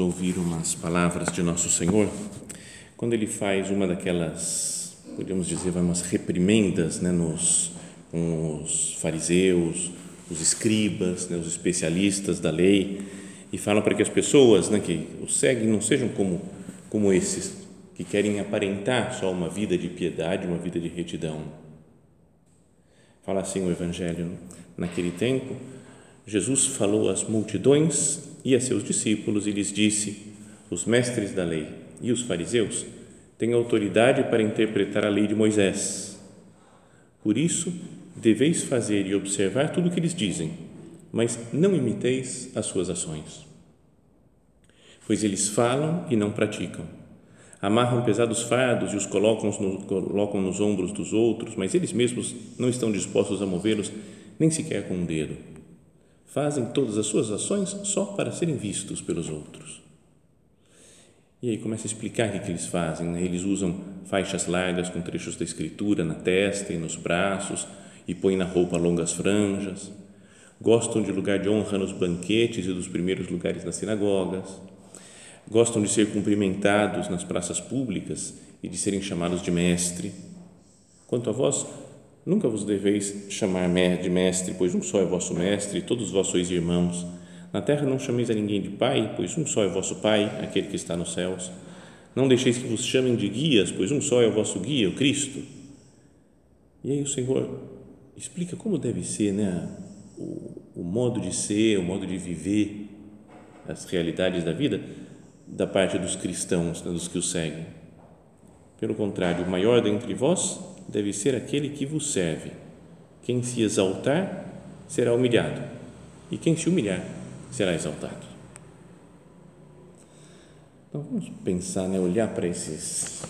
ouvir umas palavras de Nosso Senhor, quando ele faz uma daquelas, podemos dizer, umas reprimendas né, nos, os fariseus, os escribas, né, os especialistas da lei, e falam para que as pessoas né, que o seguem não sejam como, como esses, que querem aparentar só uma vida de piedade, uma vida de retidão. Fala assim o Evangelho, naquele tempo, Jesus falou às multidões e a seus discípulos e lhes disse: Os mestres da lei e os fariseus têm autoridade para interpretar a lei de Moisés. Por isso, deveis fazer e observar tudo o que eles dizem, mas não imiteis as suas ações. Pois eles falam e não praticam. Amarram pesados fardos e os colocam, no, colocam nos ombros dos outros, mas eles mesmos não estão dispostos a movê-los nem sequer com um dedo fazem todas as suas ações só para serem vistos pelos outros. E aí começa a explicar o que eles fazem. Né? Eles usam faixas largas com trechos da escritura na testa e nos braços e põem na roupa longas franjas. Gostam de lugar de honra nos banquetes e dos primeiros lugares nas sinagogas. Gostam de ser cumprimentados nas praças públicas e de serem chamados de mestre. Quanto a vós, Nunca vos deveis chamar de mestre, pois um só é vosso mestre, e todos vós sois irmãos. Na terra não chameis a ninguém de pai, pois um só é vosso pai, aquele que está nos céus. Não deixeis que vos chamem de guias, pois um só é o vosso guia, o Cristo. E aí o Senhor explica como deve ser né, o, o modo de ser, o modo de viver, as realidades da vida da parte dos cristãos, né, dos que o seguem. Pelo contrário, o maior dentre vós deve ser aquele que vos serve. Quem se exaltar será humilhado, e quem se humilhar será exaltado. Então vamos pensar, né, olhar para esses,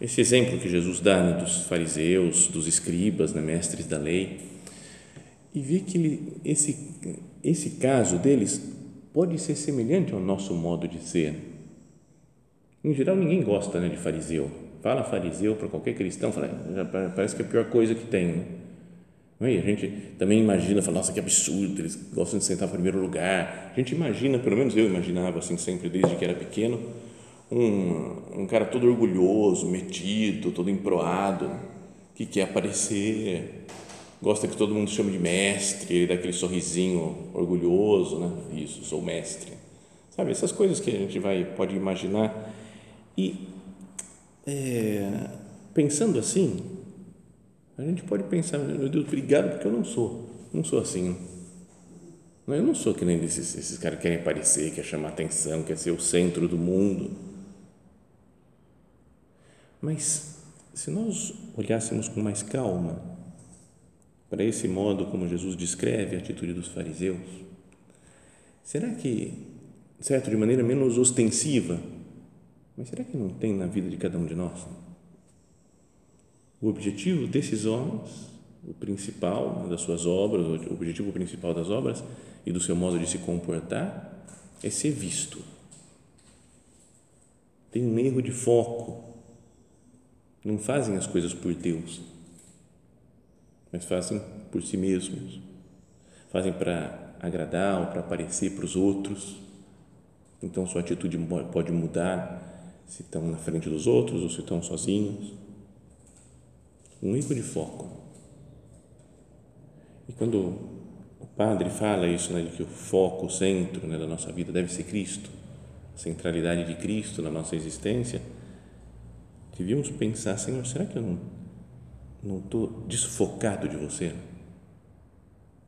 esse exemplo que Jesus dá né, dos fariseus, dos escribas, né, mestres da lei, e ver que ele, esse, esse caso deles pode ser semelhante ao nosso modo de ser. Em geral, ninguém gosta né, de fariseu fala fariseu para qualquer cristão, fala, já parece que é a pior coisa que tem. Né? E a gente também imagina, fala, nossa, que absurdo, eles gostam de sentar em primeiro lugar. A gente imagina, pelo menos eu imaginava assim sempre, desde que era pequeno, um, um cara todo orgulhoso, metido, todo emproado, que quer aparecer, gosta que todo mundo chame de mestre, ele dá aquele sorrisinho orgulhoso, né? Isso, sou mestre. Sabe, essas coisas que a gente vai, pode imaginar. E é, pensando assim, a gente pode pensar, meu Deus, obrigado porque eu não sou, não sou assim. Eu não sou que nem esses, esses caras que querem aparecer, quer chamar atenção, quer ser o centro do mundo. Mas se nós olhássemos com mais calma para esse modo como Jesus descreve a atitude dos fariseus, será que, certo, de maneira menos ostensiva, mas será que não tem na vida de cada um de nós? O objetivo desses homens, o principal das suas obras, o objetivo principal das obras e do seu modo de se comportar é ser visto. Tem um erro de foco. Não fazem as coisas por Deus, mas fazem por si mesmos. Fazem para agradar ou para aparecer para os outros. Então sua atitude pode mudar se estão na frente dos outros ou se estão sozinhos. Um erro de foco. E quando o padre fala isso, né, de que o foco, o centro né, da nossa vida deve ser Cristo, a centralidade de Cristo na nossa existência, devíamos pensar, Senhor, será que eu não não estou desfocado de você?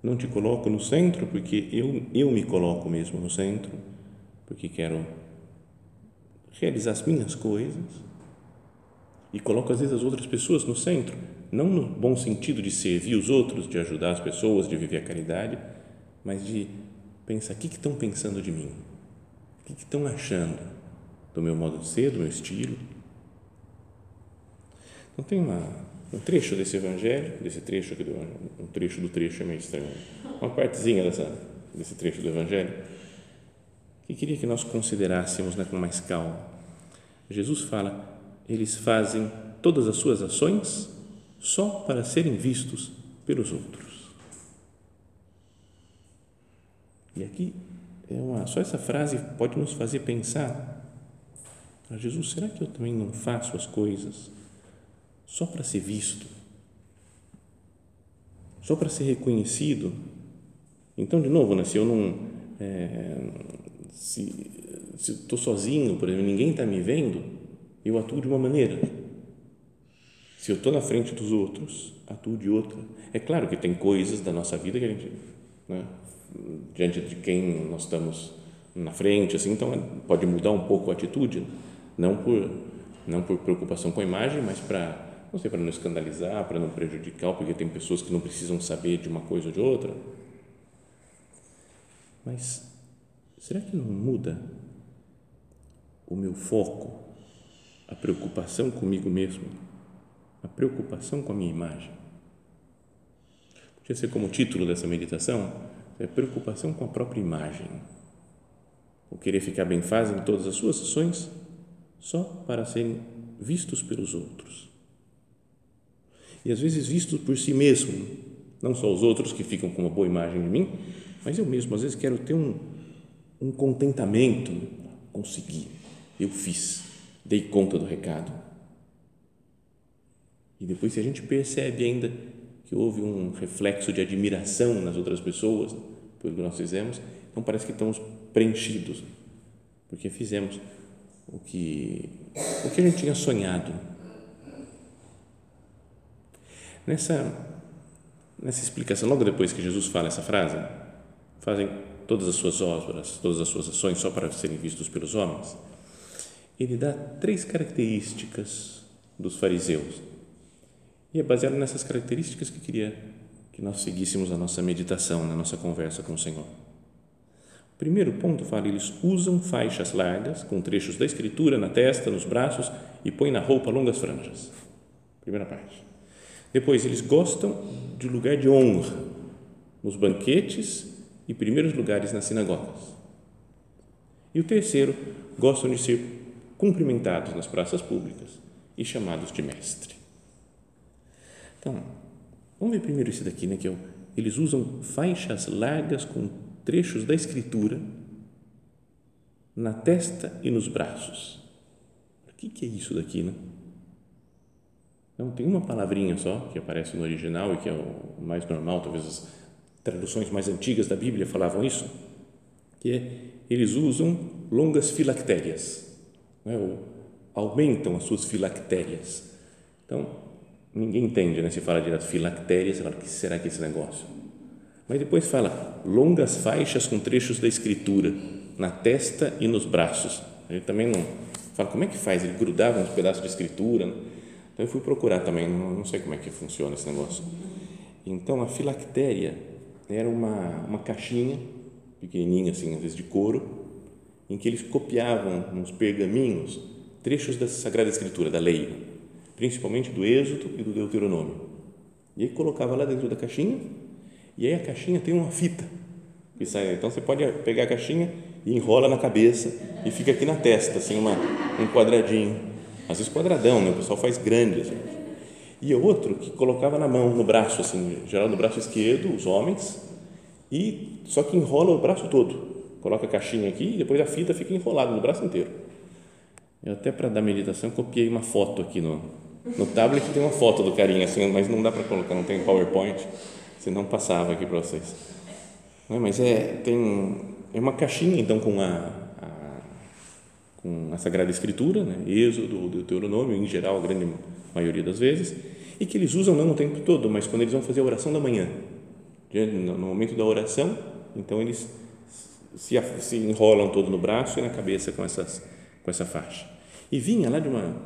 não te coloco no centro porque eu, eu me coloco mesmo no centro, porque quero realizar as minhas coisas? E coloco às vezes as outras pessoas no centro, não no bom sentido de servir os outros, de ajudar as pessoas, de viver a caridade, mas de pensar o que estão pensando de mim, o que estão achando do meu modo de ser, do meu estilo. Então tem uma, um trecho desse evangelho, desse trecho aqui, do, um trecho do trecho é meio estranho, uma partezinha dessa, desse trecho do evangelho, que queria que nós considerássemos né, com mais calma. Jesus fala, eles fazem todas as suas ações só para serem vistos pelos outros. E aqui é uma, só essa frase pode nos fazer pensar: ah, Jesus, será que eu também não faço as coisas só para ser visto, só para ser reconhecido. Então, de novo, né, se eu não, é, se estou sozinho, por exemplo, ninguém está me vendo, eu atuo de uma maneira. Se eu estou na frente dos outros, atuo de outra. É claro que tem coisas da nossa vida que a gente, né, diante de quem nós estamos na frente, assim, então pode mudar um pouco a atitude, não por não por preocupação com a imagem, mas para não sei, para não escandalizar, para não prejudicar, porque tem pessoas que não precisam saber de uma coisa ou de outra. Mas será que não muda o meu foco, a preocupação comigo mesmo, a preocupação com a minha imagem? Podia ser como título dessa meditação, é preocupação com a própria imagem. O querer ficar bem faz em todas as suas ações só para serem vistos pelos outros e às vezes visto por si mesmo, não só os outros que ficam com uma boa imagem de mim, mas eu mesmo às vezes quero ter um, um contentamento, consegui, eu fiz, dei conta do recado. E depois se a gente percebe ainda que houve um reflexo de admiração nas outras pessoas pelo que nós fizemos, então parece que estamos preenchidos, porque fizemos o que, o que a gente tinha sonhado. Nessa, nessa explicação, logo depois que Jesus fala essa frase, fazem todas as suas obras, todas as suas ações só para serem vistos pelos homens, ele dá três características dos fariseus. E é baseado nessas características que queria que nós seguíssemos a nossa meditação, na nossa conversa com o Senhor. Primeiro ponto fala, eles usam faixas largas com trechos da escritura na testa, nos braços e põem na roupa longas franjas. Primeira parte. Depois, eles gostam de lugar de honra nos banquetes e primeiros lugares nas sinagogas. E o terceiro, gostam de ser cumprimentados nas praças públicas e chamados de mestre. Então, vamos ver primeiro esse daqui, né, que é eles usam faixas largas com trechos da escritura na testa e nos braços. O que, que é isso daqui, né? Não, tem uma palavrinha só que aparece no original e que é o mais normal, talvez as traduções mais antigas da Bíblia falavam isso, que é eles usam longas filactérias, né? ou aumentam as suas filactérias. Então, ninguém entende, né? Se fala de filactérias, fala, o que será que é esse negócio? Mas depois fala longas faixas com trechos da escritura na testa e nos braços. Gente também não fala como é que faz, ele grudava uns pedaços de escritura, então eu fui procurar também, não, não sei como é que funciona esse negócio. Então a filactéria era uma, uma caixinha pequenininha assim, às vezes de couro, em que eles copiavam nos pergaminhos trechos da Sagrada Escritura, da lei, principalmente do Êxodo e do Deuteronômio. E aí colocava lá dentro da caixinha, e aí a caixinha tem uma fita. Que sai, então você pode pegar a caixinha e enrola na cabeça e fica aqui na testa, assim, uma, um quadradinho às vezes quadradão, né? o pessoal faz grande. Assim. E outro que colocava na mão, no braço, assim, geral no braço esquerdo, os homens, e só que enrola o braço todo. Coloca a caixinha aqui e depois a fita fica enrolada no braço inteiro. Eu até para dar meditação copiei uma foto aqui no, no tablet, tem uma foto do carinha assim, mas não dá para colocar, não tem PowerPoint, senão passava aqui para vocês. Não, mas é, tem, é uma caixinha então com a, com a Sagrada Escritura, né? Êxodo, Deuteronômio, em geral, a grande maioria das vezes, e que eles usam não o tempo todo, mas quando eles vão fazer a oração da manhã, no momento da oração, então eles se, se enrolam todo no braço e na cabeça com, essas, com essa faixa. E vinha lá de, uma,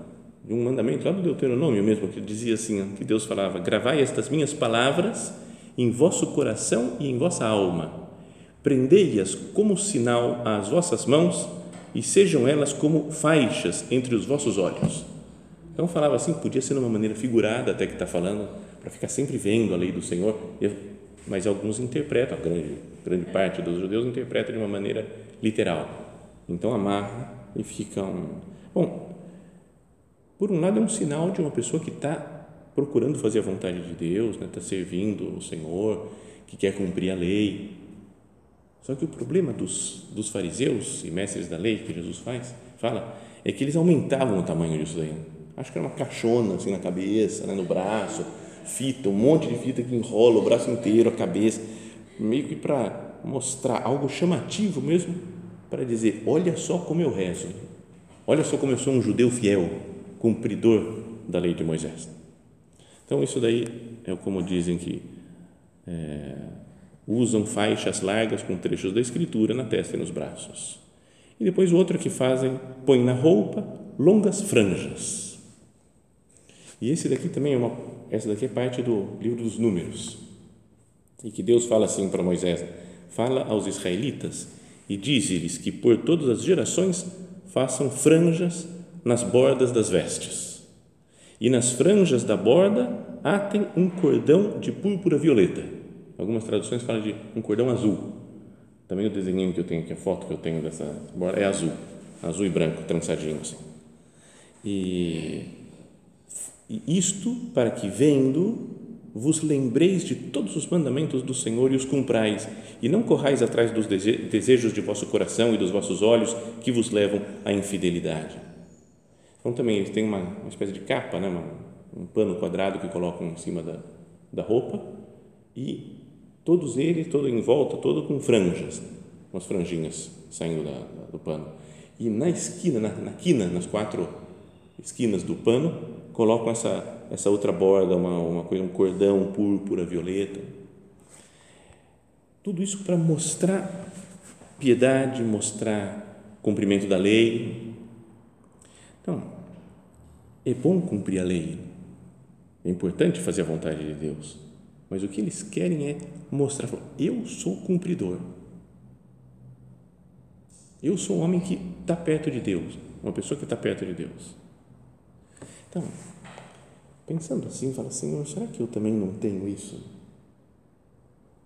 de um mandamento, lá do Deuteronômio mesmo, que dizia assim, que Deus falava, gravai estas minhas palavras em vosso coração e em vossa alma, prendei-as como sinal às vossas mãos e sejam elas como faixas entre os vossos olhos. Então falava assim, podia ser de uma maneira figurada até que está falando, para ficar sempre vendo a lei do Senhor, mas alguns interpretam, a grande, grande parte dos judeus interpreta de uma maneira literal. Então amarra e ficam. Bom, por um lado é um sinal de uma pessoa que está procurando fazer a vontade de Deus, está né? Tá servindo o Senhor, que quer cumprir a lei. Só que o problema dos, dos fariseus e mestres da lei que Jesus faz, fala, é que eles aumentavam o tamanho disso daí. Acho que era uma caixona assim na cabeça, né, no braço, fita, um monte de fita que enrola o braço inteiro, a cabeça, meio que para mostrar algo chamativo mesmo, para dizer: olha só como eu rezo, olha só como eu sou um judeu fiel, cumpridor da lei de Moisés. Então, isso daí é como dizem que é, usam faixas largas com trechos da Escritura na testa e nos braços. E depois o outro que fazem, põem na roupa longas franjas. E esse daqui também é uma essa daqui é parte do livro dos Números. E que Deus fala assim para Moisés: fala aos israelitas e diz-lhes que por todas as gerações façam franjas nas bordas das vestes. E nas franjas da borda atem um cordão de púrpura violeta. Algumas traduções falam de um cordão azul. Também o desenho que eu tenho aqui, a foto que eu tenho dessa borda é azul, azul e branco, trançadinho assim. E isto para que, vendo, vos lembreis de todos os mandamentos do Senhor e os cumprais, e não corrais atrás dos desejos de vosso coração e dos vossos olhos que vos levam à infidelidade. Então, também eles têm uma, uma espécie de capa, né? Um pano quadrado que colocam em cima da, da roupa, e todos eles, todo em volta, todo com franjas, umas franjinhas saindo da, da, do pano. E na esquina, na, na quina, nas quatro esquinas do pano, colocam essa, essa outra borda, uma, uma coisa, um cordão púrpura, violeta. Tudo isso para mostrar piedade, mostrar cumprimento da lei. Então, é bom cumprir a lei, é importante fazer a vontade de Deus, mas o que eles querem é mostrar: eu sou cumpridor. Eu sou um homem que está perto de Deus, uma pessoa que está perto de Deus. Então, pensando assim, fala, Senhor, será que eu também não tenho isso?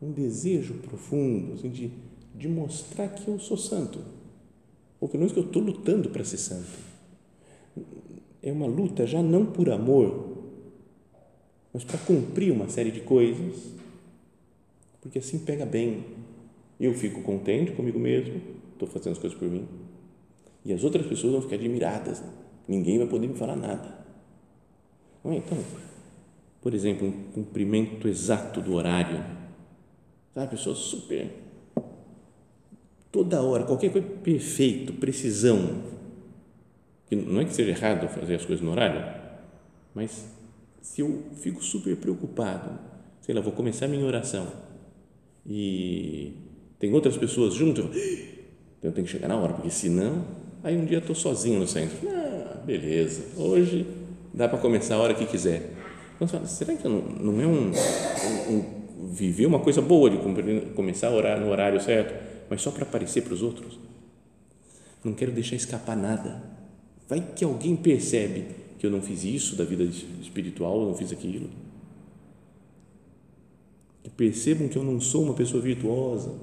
Um desejo profundo assim, de, de mostrar que eu sou santo. Ou pelo menos que eu estou lutando para ser santo. É uma luta já não por amor, mas para cumprir uma série de coisas, porque assim pega bem. Eu fico contente comigo mesmo, estou fazendo as coisas por mim, e as outras pessoas vão ficar admiradas. Ninguém vai poder me falar nada. Então, por exemplo, um cumprimento exato do horário. Sabe, a pessoa super. Toda hora, qualquer coisa perfeito, precisão. Que não é que seja errado fazer as coisas no horário, mas se eu fico super preocupado, sei lá, vou começar minha oração e tem outras pessoas junto, então eu tenho que chegar na hora, porque senão, aí um dia estou sozinho no centro. Ah, beleza, hoje dá para começar a hora que quiser. Então, será que não, não é um, um, um, viver uma coisa boa de começar a orar no horário certo, mas só para aparecer para os outros? Não quero deixar escapar nada. Vai que alguém percebe que eu não fiz isso da vida espiritual, eu não fiz aquilo. Que percebam que eu não sou uma pessoa virtuosa,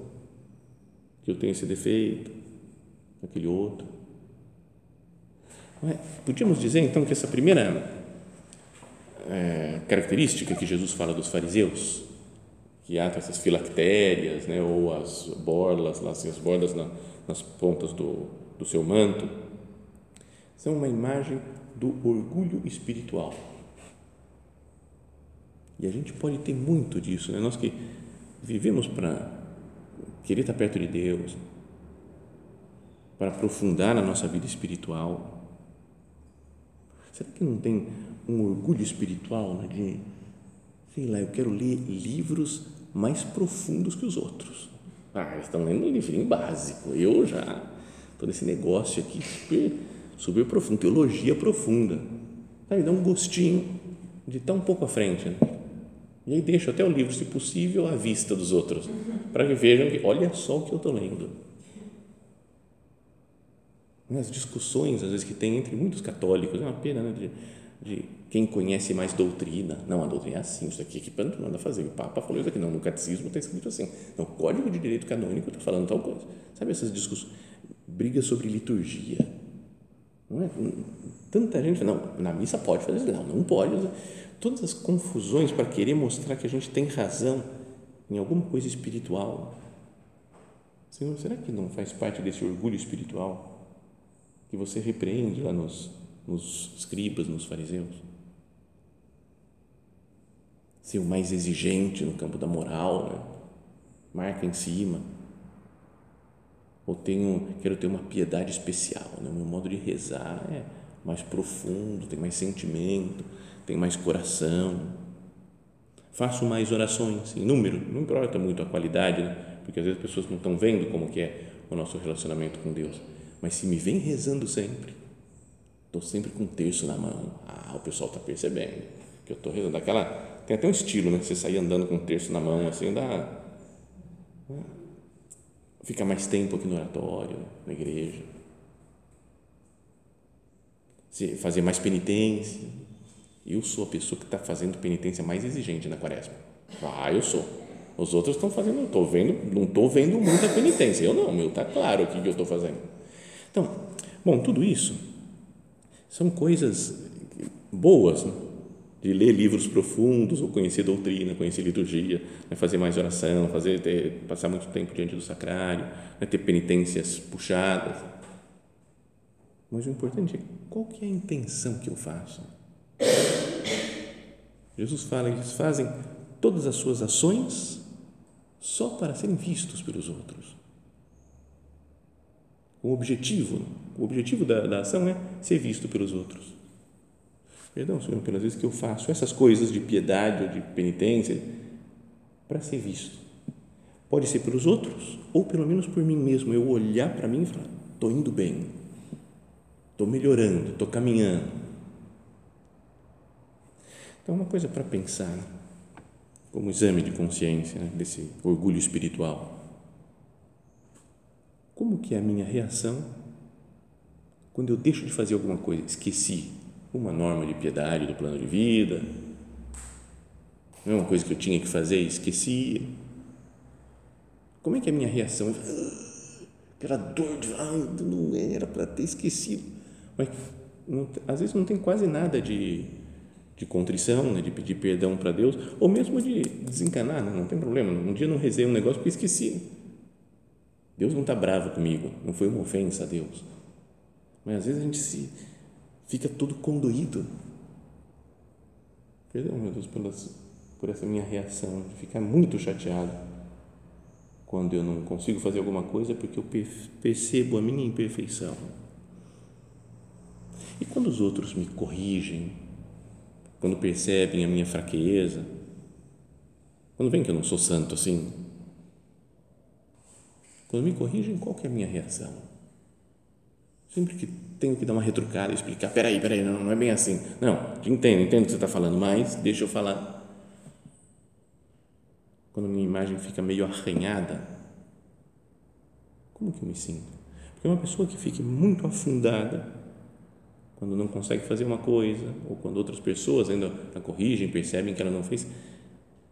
que eu tenho esse defeito, aquele outro. É? Podíamos dizer então que essa primeira é, característica que Jesus fala dos fariseus, que há essas filactérias, né, ou as borlas, lá, assim, as bordas na, nas pontas do, do seu manto, são uma imagem do orgulho espiritual. E a gente pode ter muito disso, né? nós que vivemos para querer estar perto de Deus, para aprofundar na nossa vida espiritual, Será que não tem um orgulho espiritual né, de, sei lá, eu quero ler livros mais profundos que os outros. Ah, eles estão lendo um livrinho básico. Eu já estou nesse negócio aqui super, super profundo, teologia profunda. Aí dá um gostinho de tão pouco à frente. Né? E aí deixo até o livro, se possível, à vista dos outros, para que vejam que, olha só o que eu estou lendo. As discussões, às vezes, que tem entre muitos católicos, é uma pena, né? De, de quem conhece mais doutrina. Não, a doutrina é assim, isso aqui que Panto manda fazer. O Papa falou isso aqui, não, no catecismo está escrito assim. No Código de Direito Canônico está falando tal coisa. Sabe essas discussões? Brigas sobre liturgia. Não é? Tanta gente, não, na missa pode fazer isso, não, não pode. Todas as confusões para querer mostrar que a gente tem razão em alguma coisa espiritual. Senhor, será que não faz parte desse orgulho espiritual que você repreende lá nos nos escribas, nos fariseus. Ser o mais exigente no campo da moral, né? marca em cima. Ou tenho, quero ter uma piedade especial, né? o meu modo de rezar é mais profundo, tem mais sentimento, tem mais coração. Faço mais orações em número, não importa muito a qualidade, né? porque às vezes as pessoas não estão vendo como que é o nosso relacionamento com Deus. Mas se me vem rezando sempre, Estou sempre com um terço na mão. Ah, o pessoal está percebendo que eu estou rezando. Aquela, tem até um estilo, né? Você sair andando com um terço na mão, assim, dá. Né? Fica mais tempo aqui no oratório, na igreja. Se fazer mais penitência. Eu sou a pessoa que está fazendo penitência mais exigente na quaresma. Ah, eu sou. Os outros estão fazendo, estou vendo, não estou vendo muita penitência. Eu não, meu, está claro o que eu estou fazendo. Então, bom, tudo isso são coisas boas, né? de ler livros profundos, ou conhecer doutrina, conhecer liturgia, né? fazer mais oração, fazer ter, passar muito tempo diante do sacrário, né? ter penitências puxadas. Mas o importante é qual que é a intenção que eu faço. Jesus fala, eles fazem todas as suas ações só para serem vistos pelos outros o objetivo, o objetivo da, da ação é ser visto pelos outros. Perdão, Senhor, pelas vezes que eu faço essas coisas de piedade ou de penitência para ser visto. Pode ser pelos outros ou pelo menos por mim mesmo. Eu olhar para mim e falar: estou indo bem, estou melhorando, estou caminhando. Então, uma coisa para pensar, como exame de consciência né, desse orgulho espiritual como que é a minha reação quando eu deixo de fazer alguma coisa? Esqueci uma norma de piedade do plano de vida, não é uma coisa que eu tinha que fazer e esqueci. Como é que é a minha reação? Ah, aquela dor de ah, não era para ter esquecido. Mas não, às vezes não tem quase nada de, de contrição, né, de pedir perdão para Deus, ou mesmo de desencanar, né, não tem problema. Um dia não rezei um negócio porque esqueci Deus não está bravo comigo, não foi uma ofensa a Deus. Mas às vezes a gente se fica todo condoído. Perdão, meu Deus, pelas, por essa minha reação, de ficar muito chateado quando eu não consigo fazer alguma coisa porque eu percebo a minha imperfeição. E quando os outros me corrigem, quando percebem a minha fraqueza, quando vem que eu não sou santo assim, quando me corrigem, qual que é a minha reação? Sempre que tenho que dar uma retrucada e explicar, peraí, peraí, não, não é bem assim. Não, entendo, entendo o que você está falando, mas deixa eu falar. Quando minha imagem fica meio arranhada, como que eu me sinto? Porque uma pessoa que fique muito afundada, quando não consegue fazer uma coisa, ou quando outras pessoas ainda a corrigem, percebem que ela não fez,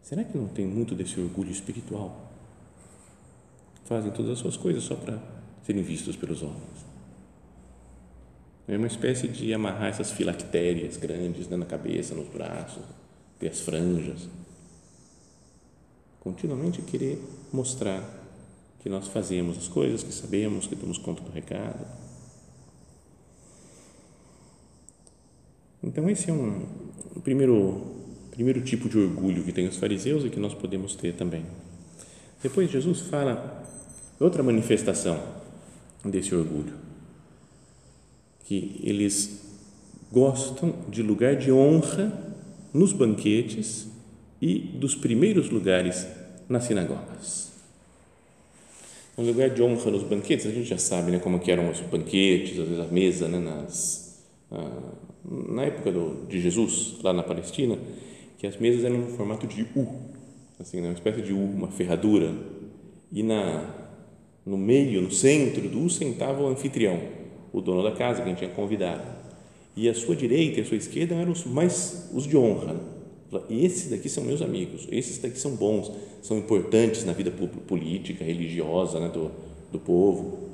será que não tem muito desse orgulho espiritual? Fazem todas as suas coisas só para serem vistos pelos homens. É uma espécie de amarrar essas filactérias grandes né, na cabeça, nos braços, ter as franjas. Continuamente querer mostrar que nós fazemos as coisas, que sabemos, que damos conta do recado. Então, esse é um, um primeiro, primeiro tipo de orgulho que tem os fariseus e que nós podemos ter também. Depois, Jesus fala outra manifestação desse orgulho, que eles gostam de lugar de honra nos banquetes e dos primeiros lugares nas sinagogas. Um lugar de honra nos banquetes, a gente já sabe né, como que eram os banquetes, às vezes a mesa né, nas, ah, na época do, de Jesus, lá na Palestina, que as mesas eram no formato de U, assim, né, uma espécie de U, uma ferradura, e na, no meio, no centro do sentava o anfitrião, o dono da casa, quem tinha convidado. E a sua direita e a sua esquerda eram os mais os de honra. Esses daqui são meus amigos, esses daqui são bons, são importantes na vida política, religiosa né, do, do povo.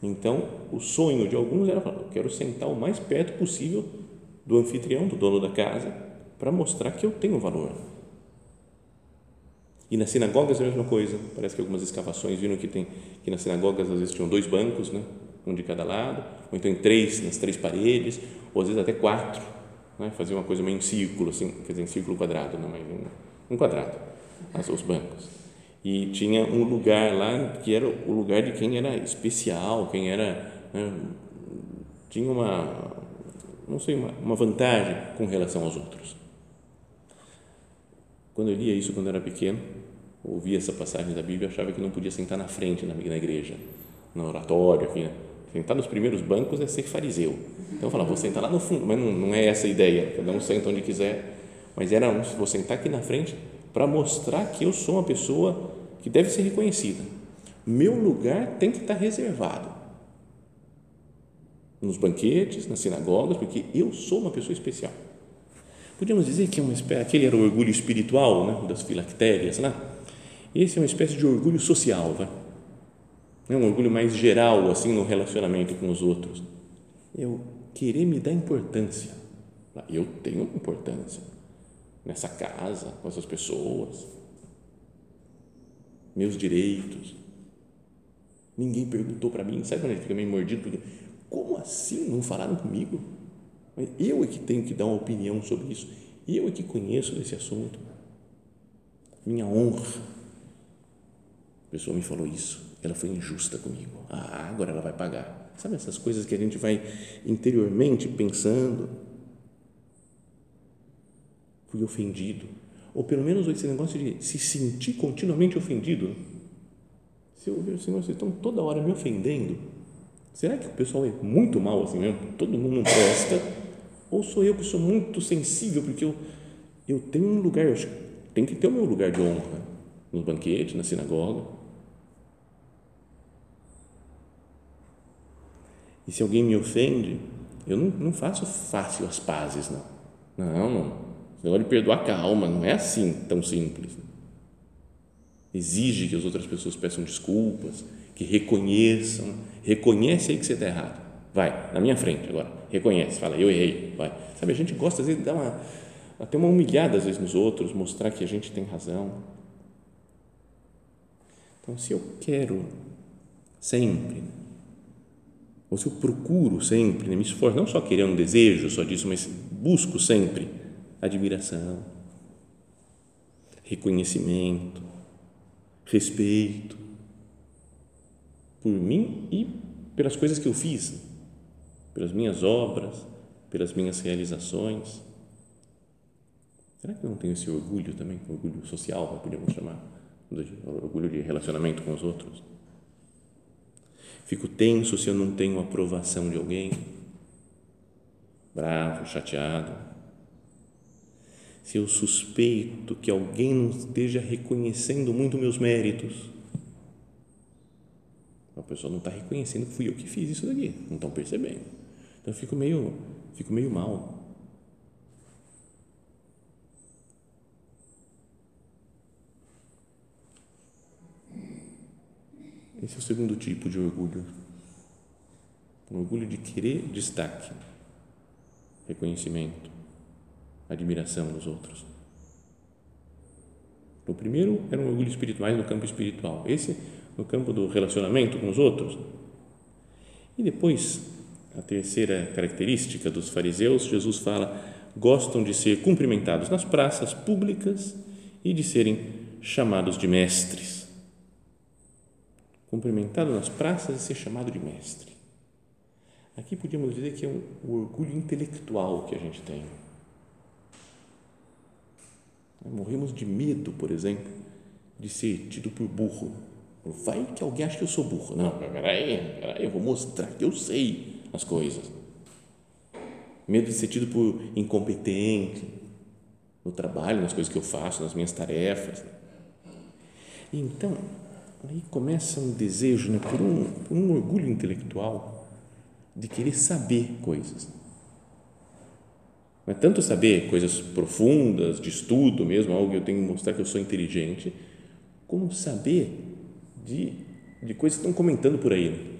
Então, o sonho de alguns era falar: eu quero sentar o mais perto possível do anfitrião, do dono da casa, para mostrar que eu tenho valor. E nas sinagogas é a mesma coisa. Parece que algumas escavações viram que tem que nas sinagogas às vezes tinham dois bancos, né? um de cada lado, ou então em três nas três paredes, ou às vezes até quatro né? fazia uma coisa meio em círculo, assim, quer dizer, em círculo quadrado, não, mas um, um quadrado, as, os bancos. E tinha um lugar lá que era o lugar de quem era especial, quem era né? tinha uma não sei uma, uma vantagem com relação aos outros. Quando eu lia isso quando eu era pequeno, ouvia essa passagem da Bíblia, achava que não podia sentar na frente na, na igreja, no oratório, aqui, né? Sentar nos primeiros bancos é ser fariseu. Então eu falava, vou sentar lá no fundo, mas não, não é essa a ideia, cada um senta onde quiser. Mas era, um, vou sentar aqui na frente para mostrar que eu sou uma pessoa que deve ser reconhecida. Meu lugar tem que estar reservado nos banquetes, nas sinagogas, porque eu sou uma pessoa especial. Podíamos dizer que é uma aquele era o orgulho espiritual né, das filactérias, né? Esse é uma espécie de orgulho social, né? né, um orgulho mais geral assim no relacionamento com os outros. Eu querer me dar importância. Eu tenho importância nessa casa, com essas pessoas, meus direitos. Ninguém perguntou para mim, sabe quando ele fica meio mordido? Porque, como assim não falaram comigo? Eu é que tenho que dar uma opinião sobre isso. Eu é que conheço desse assunto. Minha honra. Pessoa me falou isso ela foi injusta comigo. Ah, agora ela vai pagar. Sabe essas coisas que a gente vai interiormente pensando? Fui ofendido. Ou pelo menos esse negócio de se sentir continuamente ofendido. Se eu ver, Senhor, vocês estão toda hora me ofendendo. Será que o pessoal é muito mal assim mesmo? Todo mundo não presta? Ou sou eu que sou muito sensível porque eu, eu tenho um lugar, eu tenho que ter o meu lugar de honra nos banquetes, na sinagoga E se alguém me ofende, eu não, não faço fácil as pazes, não. Não, não. Você pode perdoar calma, não é assim tão simples. Exige que as outras pessoas peçam desculpas, que reconheçam. Reconhece aí que você está errado. Vai, na minha frente agora. Reconhece, fala, eu errei. Vai. Sabe, a gente gosta às vezes de dar uma, até uma humilhada às vezes nos outros, mostrar que a gente tem razão. Então, se eu quero sempre ou se eu procuro sempre, né, me esforço, não só querendo um desejo só disso, mas busco sempre admiração, reconhecimento, respeito por mim e pelas coisas que eu fiz, pelas minhas obras, pelas minhas realizações. Será que eu não tenho esse orgulho também, orgulho social, podemos chamar, orgulho de relacionamento com os outros? Fico tenso se eu não tenho aprovação de alguém, bravo, chateado. Se eu suspeito que alguém não esteja reconhecendo muito meus méritos, a pessoa não está reconhecendo que fui eu que fiz isso daqui, não estão percebendo. Então eu fico meio, fico meio mal. Esse é o segundo tipo de orgulho. O orgulho de querer destaque, reconhecimento, admiração dos outros. O primeiro era um orgulho espiritual, no campo espiritual. Esse no campo do relacionamento com os outros. E depois, a terceira característica dos fariseus, Jesus fala, gostam de ser cumprimentados nas praças públicas e de serem chamados de mestres cumprimentado nas praças e ser chamado de mestre. Aqui podíamos dizer que é um, o orgulho intelectual que a gente tem. Morremos de medo, por exemplo, de ser tido por burro. Vai que alguém acha que eu sou burro. Não, peraí, peraí, eu vou mostrar que eu sei as coisas. Medo de ser tido por incompetente no trabalho, nas coisas que eu faço, nas minhas tarefas. Então, aí começa um desejo, né, por, um, por um orgulho intelectual de querer saber coisas. Não é tanto saber coisas profundas, de estudo mesmo, algo que eu tenho que mostrar que eu sou inteligente, como saber de, de coisas que estão comentando por aí, né?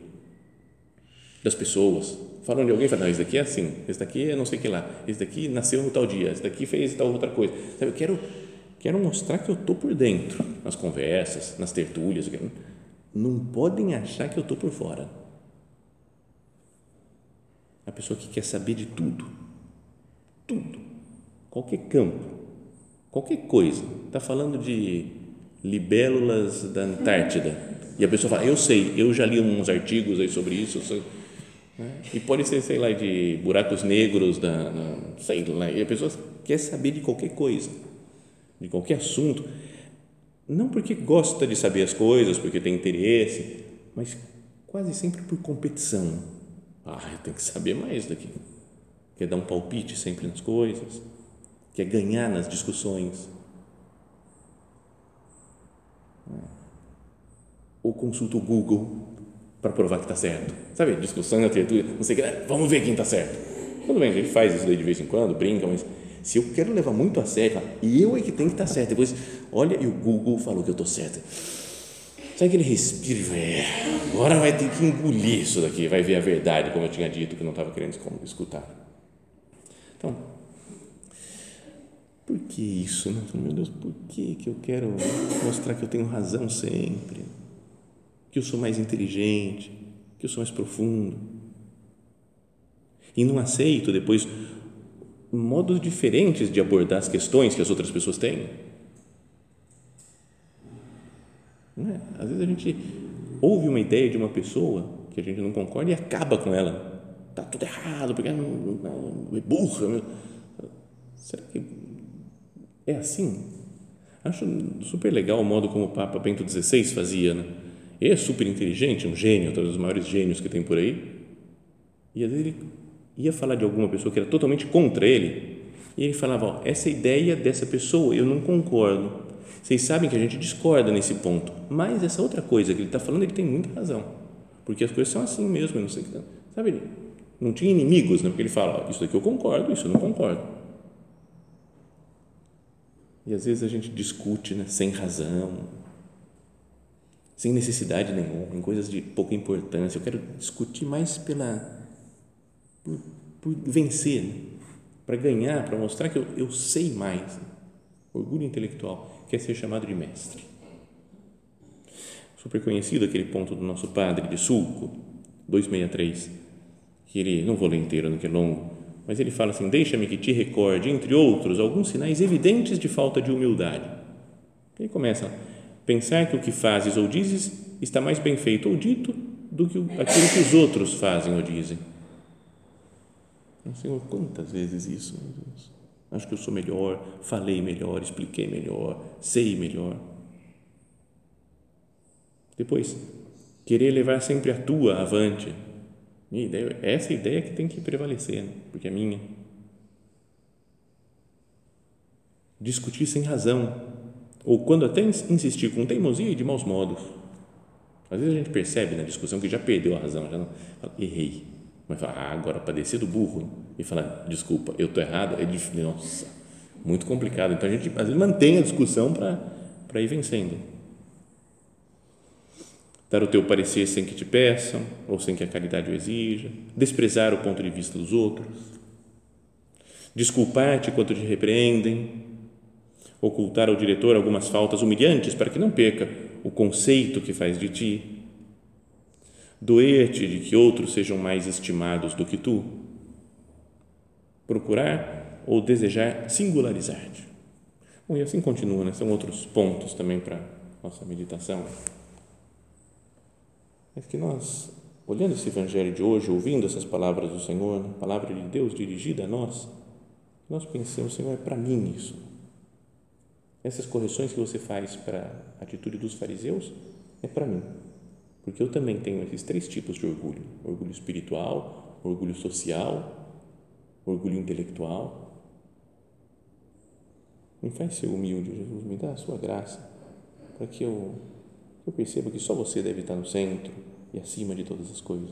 das pessoas. Falam de alguém, falam, não, esse daqui é assim, esse daqui é não sei o que lá, esse daqui nasceu no tal dia, esse daqui fez tal outra coisa. Sabe, eu quero, quero mostrar que eu estou por dentro, nas conversas, nas tertúlias. Não podem achar que eu estou por fora. A pessoa que quer saber de tudo tudo, qualquer campo, qualquer coisa. Está falando de libélulas da Antártida e a pessoa fala, eu sei, eu já li uns artigos aí sobre isso, né? e pode ser, sei lá, de buracos negros, da, sei lá, e a pessoa quer saber de qualquer coisa, de qualquer assunto, não porque gosta de saber as coisas, porque tem interesse, mas quase sempre por competição. Ah, eu tenho que saber mais daqui quer dar um palpite sempre nas coisas, quer ganhar nas discussões. Ou consulta o Google para provar que está certo. Sabe, discussão na tertúlia, não sei o que, vamos ver quem está certo. Tudo bem, gente faz isso daí de vez em quando, brinca, mas se eu quero levar muito a sério, e eu é que tenho que estar tá certo. Depois, olha, e o Google falou que eu estou certo. Sabe aquele respiro é, agora vai ter que engolir isso daqui, vai ver a verdade, como eu tinha dito, que não estava querendo escutar. Então, por que isso? Né? Meu Deus, por que, que eu quero mostrar que eu tenho razão sempre? Que eu sou mais inteligente? Que eu sou mais profundo? E não aceito depois modos diferentes de abordar as questões que as outras pessoas têm. É? Às vezes a gente ouve uma ideia de uma pessoa que a gente não concorda e acaba com ela está tudo errado, porque é, é burra. Será que é assim? Acho super legal o modo como o Papa Bento XVI fazia. Né? Ele é super inteligente, um gênio, um dos maiores gênios que tem por aí. E às vezes ele ia falar de alguma pessoa que era totalmente contra ele. E ele falava: ó, essa ideia dessa pessoa eu não concordo. Vocês sabem que a gente discorda nesse ponto, mas essa outra coisa que ele está falando, ele tem muita razão, porque as coisas são assim mesmo. Não sei, sabe? não tinha inimigos, né? porque ele fala, isso daqui eu concordo, isso eu não concordo. E às vezes a gente discute né, sem razão, sem necessidade nenhuma, em coisas de pouca importância. Eu quero discutir mais pela por, por vencer, né? para ganhar, para mostrar que eu, eu sei mais. Orgulho intelectual, quer ser chamado de mestre. Super conhecido aquele ponto do nosso padre de Sulco, 263 que ele, não vou ler inteiro, não que é longo, mas ele fala assim: Deixa-me que te recorde, entre outros, alguns sinais evidentes de falta de humildade. Ele começa: Pensar que o que fazes ou dizes está mais bem feito ou dito do que aquilo que os outros fazem ou dizem. Senhor, quantas vezes isso, meu Deus? Acho que eu sou melhor, falei melhor, expliquei melhor, sei melhor. Depois, querer levar sempre a tua avante, minha ideia, essa ideia que tem que prevalecer, né? porque é minha. Discutir sem razão, ou quando até insistir com teimosia e de maus modos. Às vezes a gente percebe na discussão que já perdeu a razão, já não, errei. Mas fala, ah, agora para descer do burro e falar, desculpa, eu estou errado, é difícil, nossa, muito complicado. Então a gente às vezes mantém a discussão para ir vencendo. Dar o teu parecer sem que te peçam ou sem que a caridade o exija, desprezar o ponto de vista dos outros, desculpar-te quando te repreendem, ocultar ao diretor algumas faltas humilhantes para que não perca o conceito que faz de ti, doer-te de que outros sejam mais estimados do que tu, procurar ou desejar singularizar-te. Bom, e assim continua, né? são outros pontos também para nossa meditação. Mas que nós, olhando esse Evangelho de hoje, ouvindo essas palavras do Senhor, a palavra de Deus dirigida a nós, nós pensamos, Senhor, é para mim isso. Essas correções que você faz para a atitude dos fariseus é para mim, porque eu também tenho esses três tipos de orgulho: orgulho espiritual, orgulho social, orgulho intelectual. Me faz ser humilde, Jesus, me dá a sua graça, para que eu, eu perceba que só você deve estar no centro e acima de todas as coisas,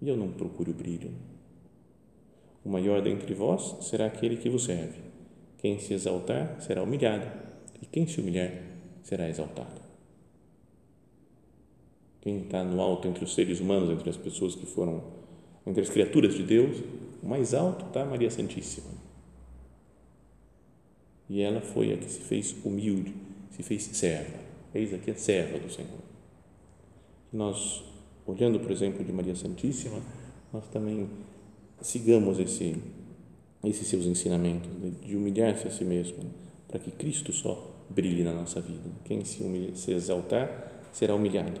e eu não procure o brilho. O maior dentre vós será aquele que vos serve. Quem se exaltar será humilhado, e quem se humilhar será exaltado. Quem está no alto entre os seres humanos, entre as pessoas que foram, entre as criaturas de Deus, o mais alto está Maria Santíssima e ela foi a que se fez humilde, se fez serva. Eis aqui a serva do Senhor. Nós, olhando, por exemplo, de Maria Santíssima, nós também sigamos esse, esses seus ensinamentos de humilhar-se a si mesmo, para que Cristo só brilhe na nossa vida. Quem se, humilha, se exaltar será humilhado,